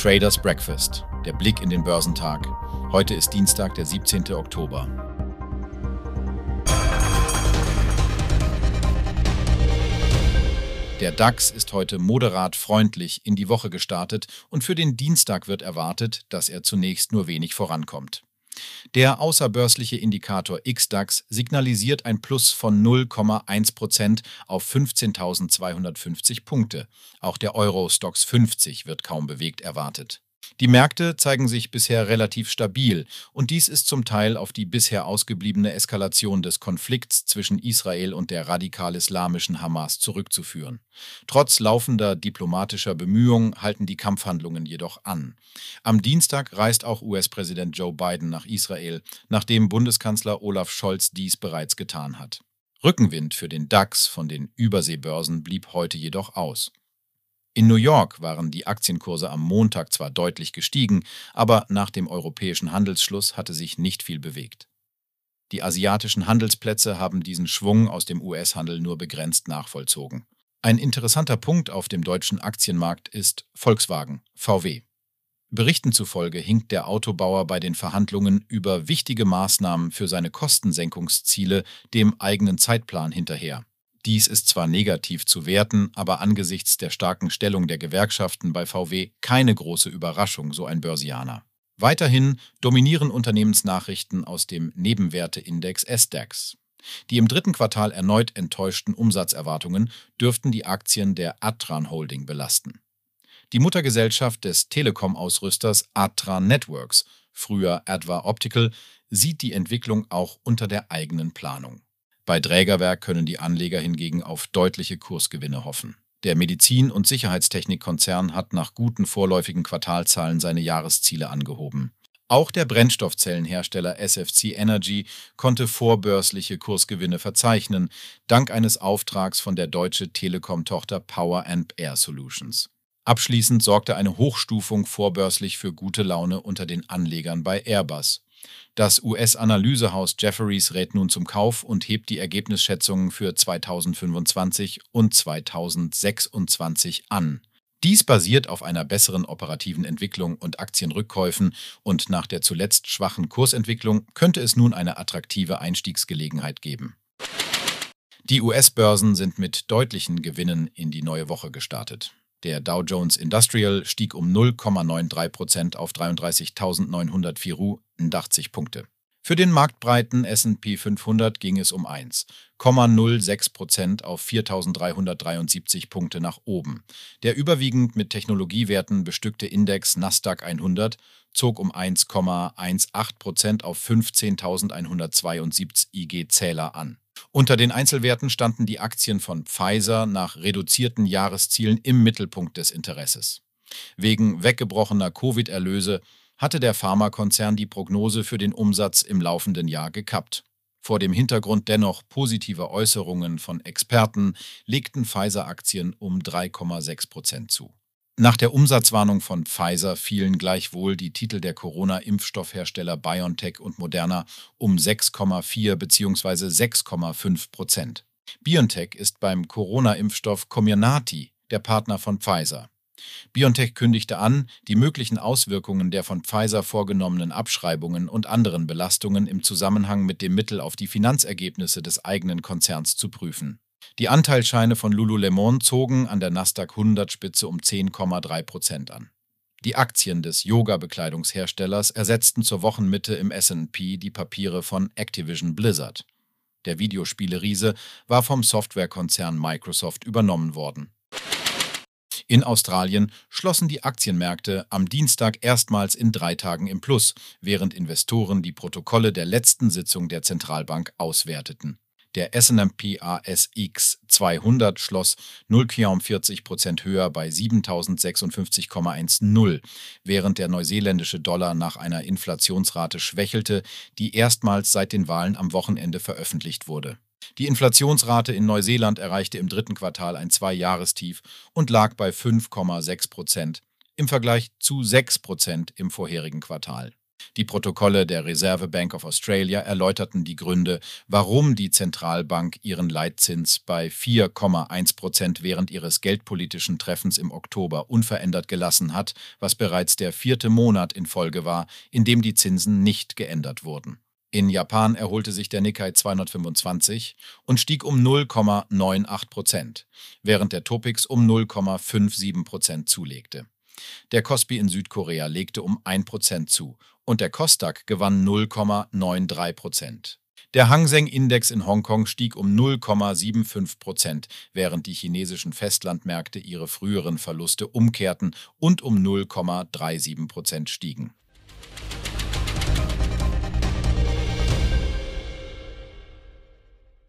Traders Breakfast, der Blick in den Börsentag. Heute ist Dienstag, der 17. Oktober. Der DAX ist heute moderat freundlich in die Woche gestartet und für den Dienstag wird erwartet, dass er zunächst nur wenig vorankommt. Der außerbörsliche Indikator XDAX signalisiert ein Plus von 0,1 Prozent auf 15.250 Punkte. Auch der Euro Stox 50 wird kaum bewegt erwartet. Die Märkte zeigen sich bisher relativ stabil und dies ist zum Teil auf die bisher ausgebliebene Eskalation des Konflikts zwischen Israel und der radikal-islamischen Hamas zurückzuführen. Trotz laufender diplomatischer Bemühungen halten die Kampfhandlungen jedoch an. Am Dienstag reist auch US-Präsident Joe Biden nach Israel, nachdem Bundeskanzler Olaf Scholz dies bereits getan hat. Rückenwind für den DAX von den Überseebörsen blieb heute jedoch aus. In New York waren die Aktienkurse am Montag zwar deutlich gestiegen, aber nach dem europäischen Handelsschluss hatte sich nicht viel bewegt. Die asiatischen Handelsplätze haben diesen Schwung aus dem US-Handel nur begrenzt nachvollzogen. Ein interessanter Punkt auf dem deutschen Aktienmarkt ist Volkswagen, VW. Berichten zufolge hinkt der Autobauer bei den Verhandlungen über wichtige Maßnahmen für seine Kostensenkungsziele dem eigenen Zeitplan hinterher. Dies ist zwar negativ zu werten, aber angesichts der starken Stellung der Gewerkschaften bei VW keine große Überraschung, so ein Börsianer. Weiterhin dominieren Unternehmensnachrichten aus dem Nebenwerteindex SDAX. Die im dritten Quartal erneut enttäuschten Umsatzerwartungen dürften die Aktien der Atran Holding belasten. Die Muttergesellschaft des Telekom-Ausrüsters Atran Networks, früher Adva Optical, sieht die Entwicklung auch unter der eigenen Planung. Bei Drägerwerk können die Anleger hingegen auf deutliche Kursgewinne hoffen. Der Medizin- und Sicherheitstechnikkonzern hat nach guten vorläufigen Quartalzahlen seine Jahresziele angehoben. Auch der Brennstoffzellenhersteller SFC Energy konnte vorbörsliche Kursgewinne verzeichnen, dank eines Auftrags von der deutsche Telekom-Tochter Power Air Solutions. Abschließend sorgte eine Hochstufung vorbörslich für gute Laune unter den Anlegern bei Airbus. Das US-Analysehaus Jefferies rät nun zum Kauf und hebt die Ergebnisschätzungen für 2025 und 2026 an. Dies basiert auf einer besseren operativen Entwicklung und Aktienrückkäufen und nach der zuletzt schwachen Kursentwicklung könnte es nun eine attraktive Einstiegsgelegenheit geben. Die US-Börsen sind mit deutlichen Gewinnen in die neue Woche gestartet. Der Dow Jones Industrial stieg um 0,93 Prozent auf 33.984 Punkte. Für den marktbreiten S&P 500 ging es um 1,06 Prozent auf 4.373 Punkte nach oben. Der überwiegend mit Technologiewerten bestückte Index Nasdaq 100 zog um 1,18 Prozent auf 15.172 IG-Zähler an. Unter den Einzelwerten standen die Aktien von Pfizer nach reduzierten Jahreszielen im Mittelpunkt des Interesses. Wegen weggebrochener Covid-Erlöse hatte der Pharmakonzern die Prognose für den Umsatz im laufenden Jahr gekappt. Vor dem Hintergrund dennoch positiver Äußerungen von Experten legten Pfizer-Aktien um 3,6 Prozent zu. Nach der Umsatzwarnung von Pfizer fielen gleichwohl die Titel der Corona-Impfstoffhersteller BioNTech und Moderna um 6,4 bzw. 6,5 Prozent. BioNTech ist beim Corona-Impfstoff Comirnaty der Partner von Pfizer. BioNTech kündigte an, die möglichen Auswirkungen der von Pfizer vorgenommenen Abschreibungen und anderen Belastungen im Zusammenhang mit dem Mittel auf die Finanzergebnisse des eigenen Konzerns zu prüfen. Die Anteilscheine von Lululemon zogen an der Nasdaq 100-Spitze um 10,3 Prozent an. Die Aktien des Yoga-Bekleidungsherstellers ersetzten zur Wochenmitte im SP die Papiere von Activision Blizzard. Der Videospieleriese war vom Softwarekonzern Microsoft übernommen worden. In Australien schlossen die Aktienmärkte am Dienstag erstmals in drei Tagen im Plus, während Investoren die Protokolle der letzten Sitzung der Zentralbank auswerteten. Der S&P ASX 200 schloss 0,40 Prozent höher bei 7.056,10, während der neuseeländische Dollar nach einer Inflationsrate schwächelte, die erstmals seit den Wahlen am Wochenende veröffentlicht wurde. Die Inflationsrate in Neuseeland erreichte im dritten Quartal ein Zwei-Jahrestief und lag bei 5,6 Prozent im Vergleich zu 6 Prozent im vorherigen Quartal. Die Protokolle der Reserve Bank of Australia erläuterten die Gründe, warum die Zentralbank ihren Leitzins bei 4,1 Prozent während ihres geldpolitischen Treffens im Oktober unverändert gelassen hat, was bereits der vierte Monat in Folge war, in dem die Zinsen nicht geändert wurden. In Japan erholte sich der Nikkei 225 und stieg um 0,98 Prozent, während der Topix um 0,57 Prozent zulegte. Der Kospi in Südkorea legte um 1 Prozent zu und der Kosdaq gewann 0,93 Prozent. Der Hang Seng Index in Hongkong stieg um 0,75 Prozent, während die chinesischen Festlandmärkte ihre früheren Verluste umkehrten und um 0,37 Prozent stiegen.